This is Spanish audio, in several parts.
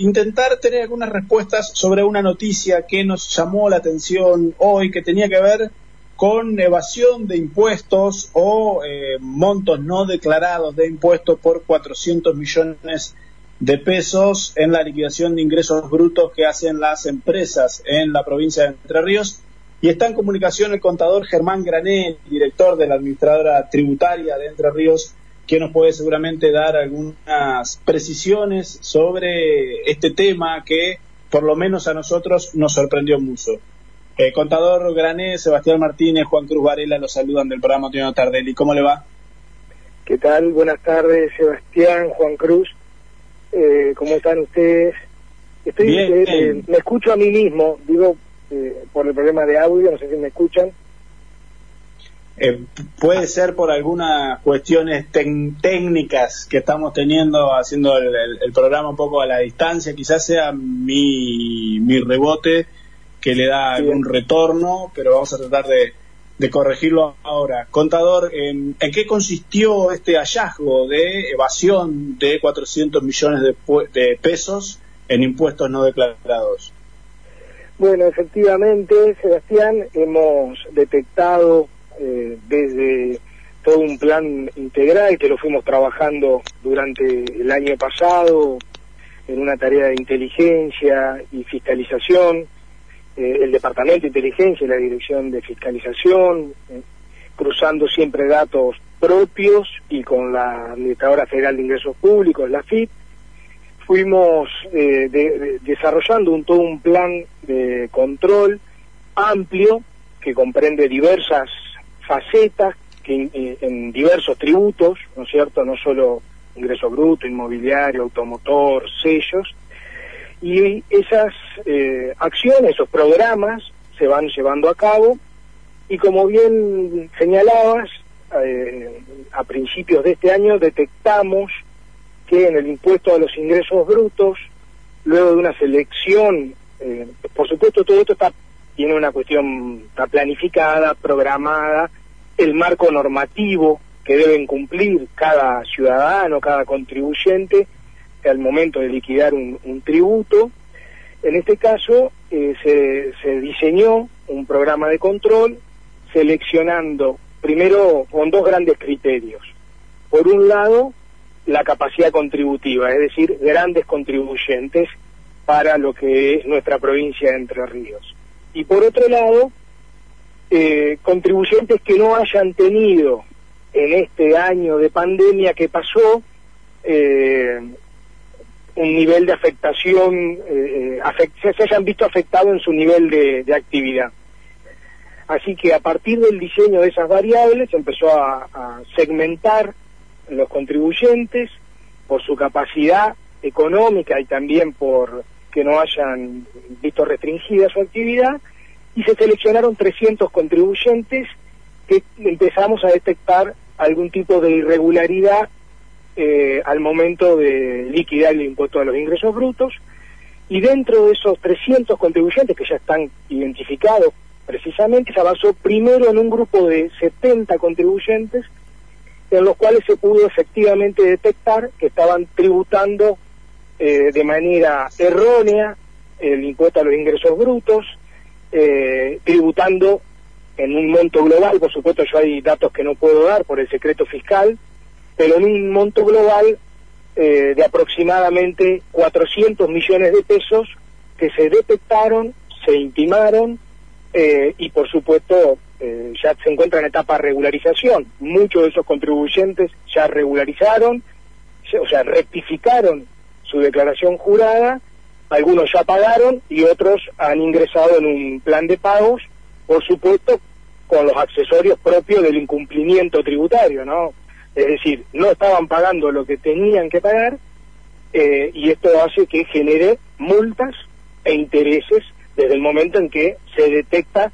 intentar tener algunas respuestas sobre una noticia que nos llamó la atención hoy, que tenía que ver con evasión de impuestos o eh, montos no declarados de impuestos por 400 millones de pesos en la liquidación de ingresos brutos que hacen las empresas en la provincia de Entre Ríos. Y está en comunicación el contador Germán Grané, director de la administradora tributaria de Entre Ríos, que nos puede seguramente dar algunas precisiones sobre este tema que por lo menos a nosotros nos sorprendió mucho. Eh, contador Grané, Sebastián Martínez, Juan Cruz Varela los saludan del programa Antonio Tardelli. ¿Cómo le va? ¿Qué tal? Buenas tardes, Sebastián, Juan Cruz. Eh, ¿Cómo están ustedes? Estoy, Bien. eh, me escucho a mí mismo, digo, eh, por el problema de audio, no sé si me escuchan. Eh, puede ser por algunas cuestiones técnicas que estamos teniendo haciendo el, el- el programa un poco a la distancia, quizás sea mi, mi rebote que le da Sí. algún retorno, pero vamos a tratar de, de corregirlo ahora. Contador, ¿en, en qué consistió este hallazgo de evasión de 400 millones de, de pesos en impuestos no declarados? Bueno, efectivamente, Sebastián, hemos detectado eh, desde todo un plan integral que lo fuimos trabajando durante el año pasado en una tarea de inteligencia y fiscalización, eh, el Departamento de Inteligencia y la Dirección de Fiscalización, eh, cruzando siempre datos propios y con la Administradora Federal de Ingresos Públicos, la FIP, fuimos eh, de- de- desarrollando un, todo un plan de control amplio que comprende diversas facetas que eh, en diversos tributos, ¿no es cierto? No solo ingreso bruto, inmobiliario, automotor, sellos. Y esas eh, acciones, esos programas se van llevando a cabo y como bien señalabas, eh, a principios de este año detectamos que en el impuesto a los ingresos brutos, luego de una selección, eh, por supuesto todo esto está tiene una cuestión, está planificada, programada, el marco normativo que deben cumplir cada ciudadano, cada contribuyente al momento de liquidar un, tributo. En este caso eh, se, se diseñó un programa de control seleccionando primero con dos grandes criterios. Por un lado, la capacidad contributiva, es decir, grandes contribuyentes para lo que es nuestra provincia de Entre Ríos. Y por otro lado, eh, contribuyentes que no hayan tenido en este año de pandemia que pasó eh, un nivel de afectación, eh, se, hayan visto afectados en su nivel de, actividad. Así que a partir del diseño de esas variables empezó a segmentar los contribuyentes por su capacidad económica y también por que no hayan visto restringida su actividad y se seleccionaron 300 contribuyentes que empezamos a detectar algún tipo de irregularidad eh, al momento de liquidar el impuesto a los ingresos brutos. Y dentro de esos 300 contribuyentes que ya están identificados precisamente se avanzó primero en un grupo de 70 contribuyentes en los cuales se pudo efectivamente detectar que estaban tributando eh, de manera errónea el impuesto a los ingresos brutos, eh, tributando en un monto global, por supuesto yo hay datos que no puedo dar por el secreto fiscal, pero en un monto global eh, de aproximadamente 400 millones de pesos que se detectaron, se intimaron eh, y por supuesto eh, ya se encuentra en etapa de regularización. Muchos de esos contribuyentes ya regularizaron, o sea, rectificaron su declaración jurada, algunos ya pagaron y otros han ingresado en un plan de pagos, por supuesto, con los accesorios propios del incumplimiento tributario, ¿no? Es decir, no estaban pagando lo que tenían que pagar eh, y esto hace que genere multas e intereses desde el momento en que se detecta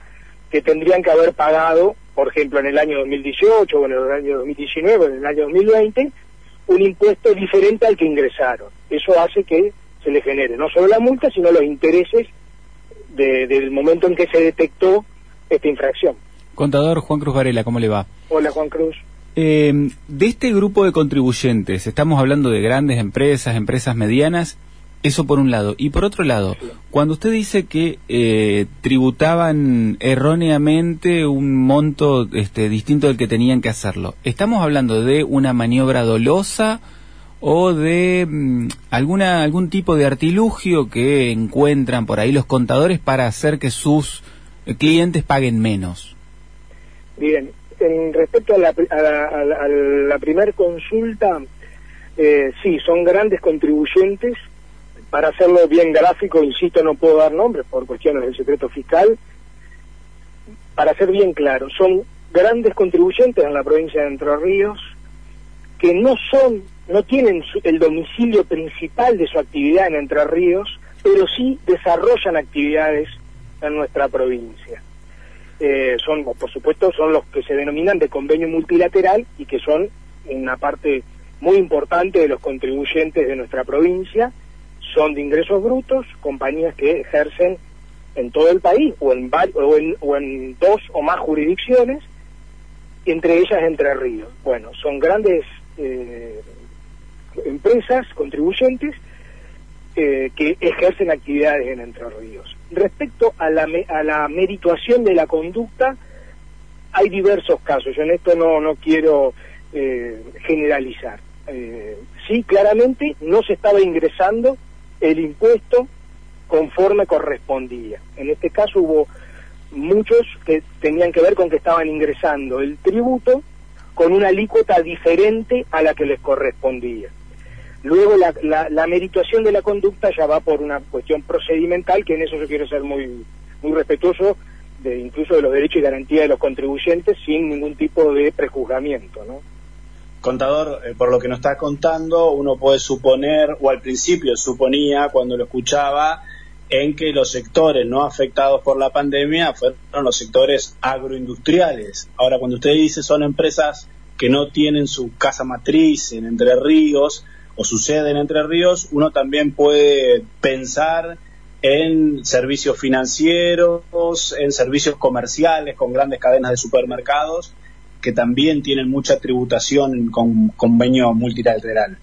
que tendrían que haber pagado, por ejemplo, en el año 2018 o en el año 2019 o en el año 2020, un impuesto diferente al que ingresaron. Eso hace que se le genere no solo la multa, sino los intereses de- del momento en que se detectó esta infracción. Contador Juan Cruz Varela, ¿cómo le va? Hola Juan Cruz. Eh, de este grupo de contribuyentes, estamos hablando de grandes empresas, empresas medianas, Eso por un lado. Y por otro lado, cuando usted dice que eh, tributaban erróneamente un monto este, distinto del que tenían que hacerlo, ¿estamos hablando de una maniobra dolosa o de mm, alguna algún tipo de artilugio que encuentran por ahí los contadores para hacer que sus eh, clientes paguen menos? Bien, en respecto a la, a la, primera consulta, eh, sí, son grandes contribuyentes. Para hacerlo bien gráfico, insisto, no puedo dar nombres por cuestiones del secreto fiscal. Para ser bien claro, son grandes contribuyentes en la provincia de Entre Ríos que no son, no tienen el domicilio principal de su actividad en Entre Ríos, pero sí desarrollan actividades en nuestra provincia. Eh, son, por supuesto, son los que se denominan de convenio multilateral y que son una parte muy importante de los contribuyentes de nuestra provincia. Son de ingresos brutos, compañías que ejercen en todo el país o en, o en, dos o más jurisdicciones, entre ellas Entre Ríos. Bueno, son grandes eh, empresas contribuyentes eh, que ejercen actividades en Entre Ríos. Respecto a la, a la merituación de la conducta, hay diversos casos. Yo en esto no, no quiero eh, generalizar. Eh, sí, claramente no se estaba ingresando el impuesto conforme correspondía. En este caso hubo muchos que tenían que ver con que estaban ingresando el tributo con una alícuota diferente a la que les correspondía. Luego la, la, la, merituación de la conducta ya va por una cuestión procedimental, que en eso yo quiero ser muy, muy respetuoso, de, incluso de los derechos y garantías de los contribuyentes, sin ningún tipo de prejuzgamiento, ¿no? Contador, eh, por lo que nos está contando, uno puede suponer, o al principio suponía cuando lo escuchaba, en que los sectores no afectados por la pandemia fueron los sectores agroindustriales. Ahora, cuando usted dice son empresas que no tienen su casa matriz en Entre Ríos, o sucede en Entre Ríos, uno también puede pensar en servicios financieros, en servicios comerciales con grandes cadenas de supermercados que también tienen mucha tributación con convenio multilateral.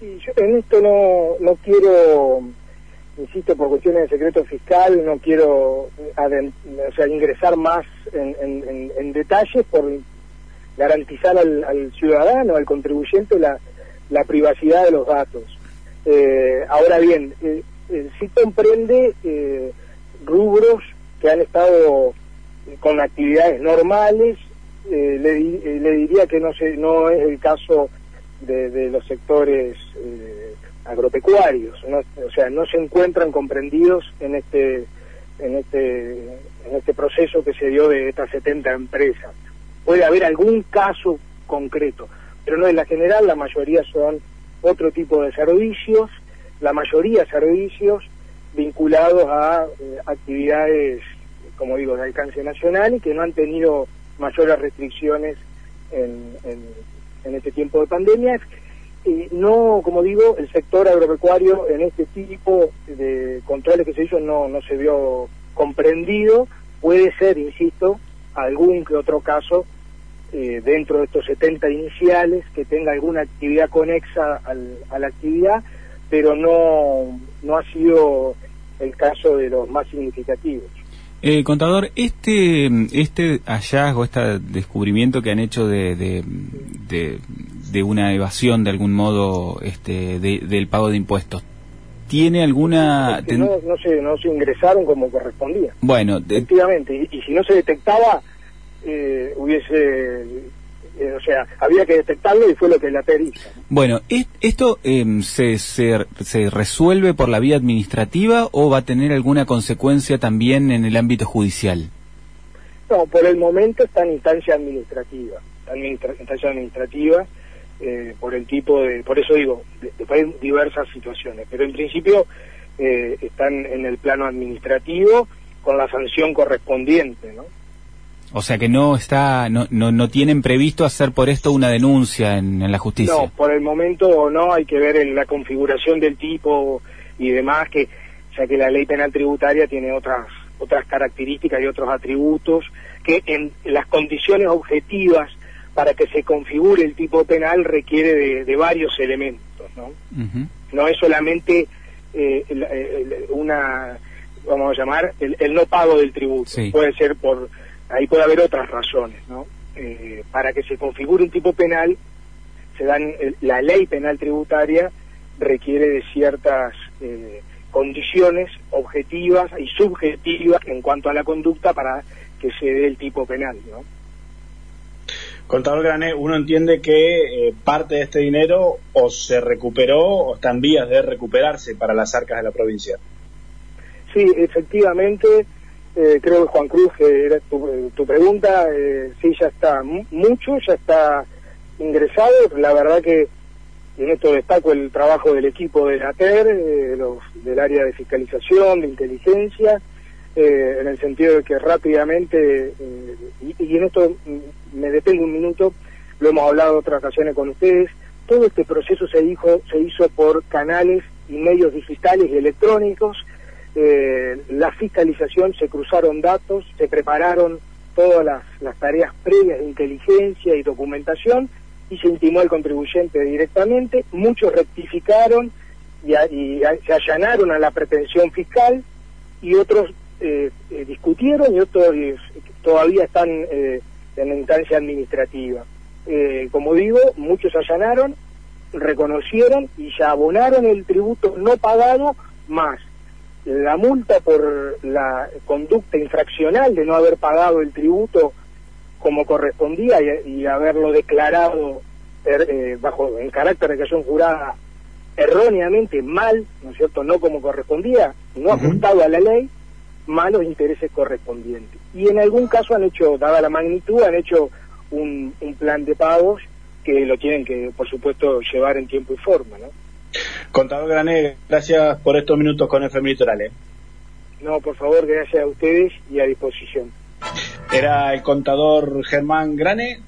Sí, yo en esto no, no quiero, insisto, por cuestiones de secreto fiscal, no quiero o sea, ingresar más en, en, en, detalles por garantizar al, al ciudadano, al contribuyente, la, la privacidad de los datos. Eh, ahora bien, eh, eh, sí comprende rubros que han estado con actividades normales. Le, diría que no, se, no es el caso de, de los sectores agropecuarios, o sea, no se encuentran comprendidos en este en este en este proceso que se dio de estas 70 empresas. Puede haber algún caso concreto, pero no en la general, la mayoría son otro tipo de servicios, la mayoría servicios vinculados a eh, actividades, como digo, de alcance nacional y que no han tenido mayores restricciones en, en, este tiempo de pandemia. Y no, como digo, el sector agropecuario en este tipo de controles que se hizo no, no se vio comprendido. Puede ser, insisto, algún que otro caso eh, dentro de estos 70 iniciales que tenga alguna actividad conexa a la actividad, pero no, no ha sido el caso de los más significativos. Eh, contador, este, este hallazgo, este descubrimiento que han hecho de, de, una evasión de algún modo este, del pago de impuestos, ¿tiene alguna...? no, no, se, no se ingresaron como correspondía. Bueno, efectivamente, y si no se detectaba eh, hubiese eh, o sea, había que detectarlo y fue lo que la pericia. Bueno, ¿esto em, se, se, se, resuelve por la vía administrativa o va a tener alguna consecuencia también en el ámbito judicial? No, por el momento está en instancia administrativa, está en instancia administrativa eh, por el tipo de, por eso digo, hay diversas situaciones, pero en principio eh, están en el plano administrativo con la sanción correspondiente, ¿no? O sea que no está, no, no, no tienen previsto hacer por esto una denuncia en, la justicia. No, por el momento no, hay que ver en la configuración del tipo y demás, que ya que la ley penal tributaria tiene otras otras características y otros atributos que en las condiciones objetivas para que se configure el tipo penal requiere de, varios elementos, ¿no? No es solamente eh, una, vamos a llamar, el, no pago del tributo. Puede ser por, ahí puede haber otras razones, ¿no? Eh, para que se configure un tipo penal, se dan, la ley penal tributaria requiere de ciertas eh, condiciones objetivas y subjetivas en cuanto a la conducta para que se dé el tipo penal, ¿no? Contador Grané, uno entiende que eh, parte de este dinero o se recuperó o está en vías de recuperarse para las arcas de la provincia. Sí, efectivamente, eh, creo que Juan Cruz, que era tu, pregunta, eh, sí, ya está mucho, ya está ingresado. La verdad que en esto destaco el trabajo del equipo de la TER, del área de fiscalización, de inteligencia, eh, en el sentido de que rápidamente, eh, y, en esto me detengo un minuto, lo hemos hablado otras ocasiones con ustedes, todo este proceso se, dijo, se hizo por canales y medios digitales y electrónicos, eh, la fiscalización, se cruzaron datos, se prepararon todas las, tareas previas de inteligencia y documentación y se intimó al contribuyente directamente, muchos rectificaron y, se allanaron a la pretensión fiscal y otros eh, eh, discutieron y otros todavía están en la instancia administrativa. como digo, muchos allanaron, reconocieron y ya abonaron el tributo no pagado más la multa por la conducta infraccional de no haber pagado el tributo como correspondía y, haberlo declarado bajo en carácter de acción jurada erróneamente mal, ¿no es cierto?, no como correspondía, no ajustado a la ley, malos intereses correspondientes. Y en algún caso han hecho, dada la magnitud, han hecho un, plan de pagos que lo tienen que, por supuesto, llevar en tiempo y forma, ¿no? Contador Grané, gracias por estos minutos con FM Litoral. ¿eh? No, por favor, gracias a ustedes y a disposición. Era el contador Germán Grane.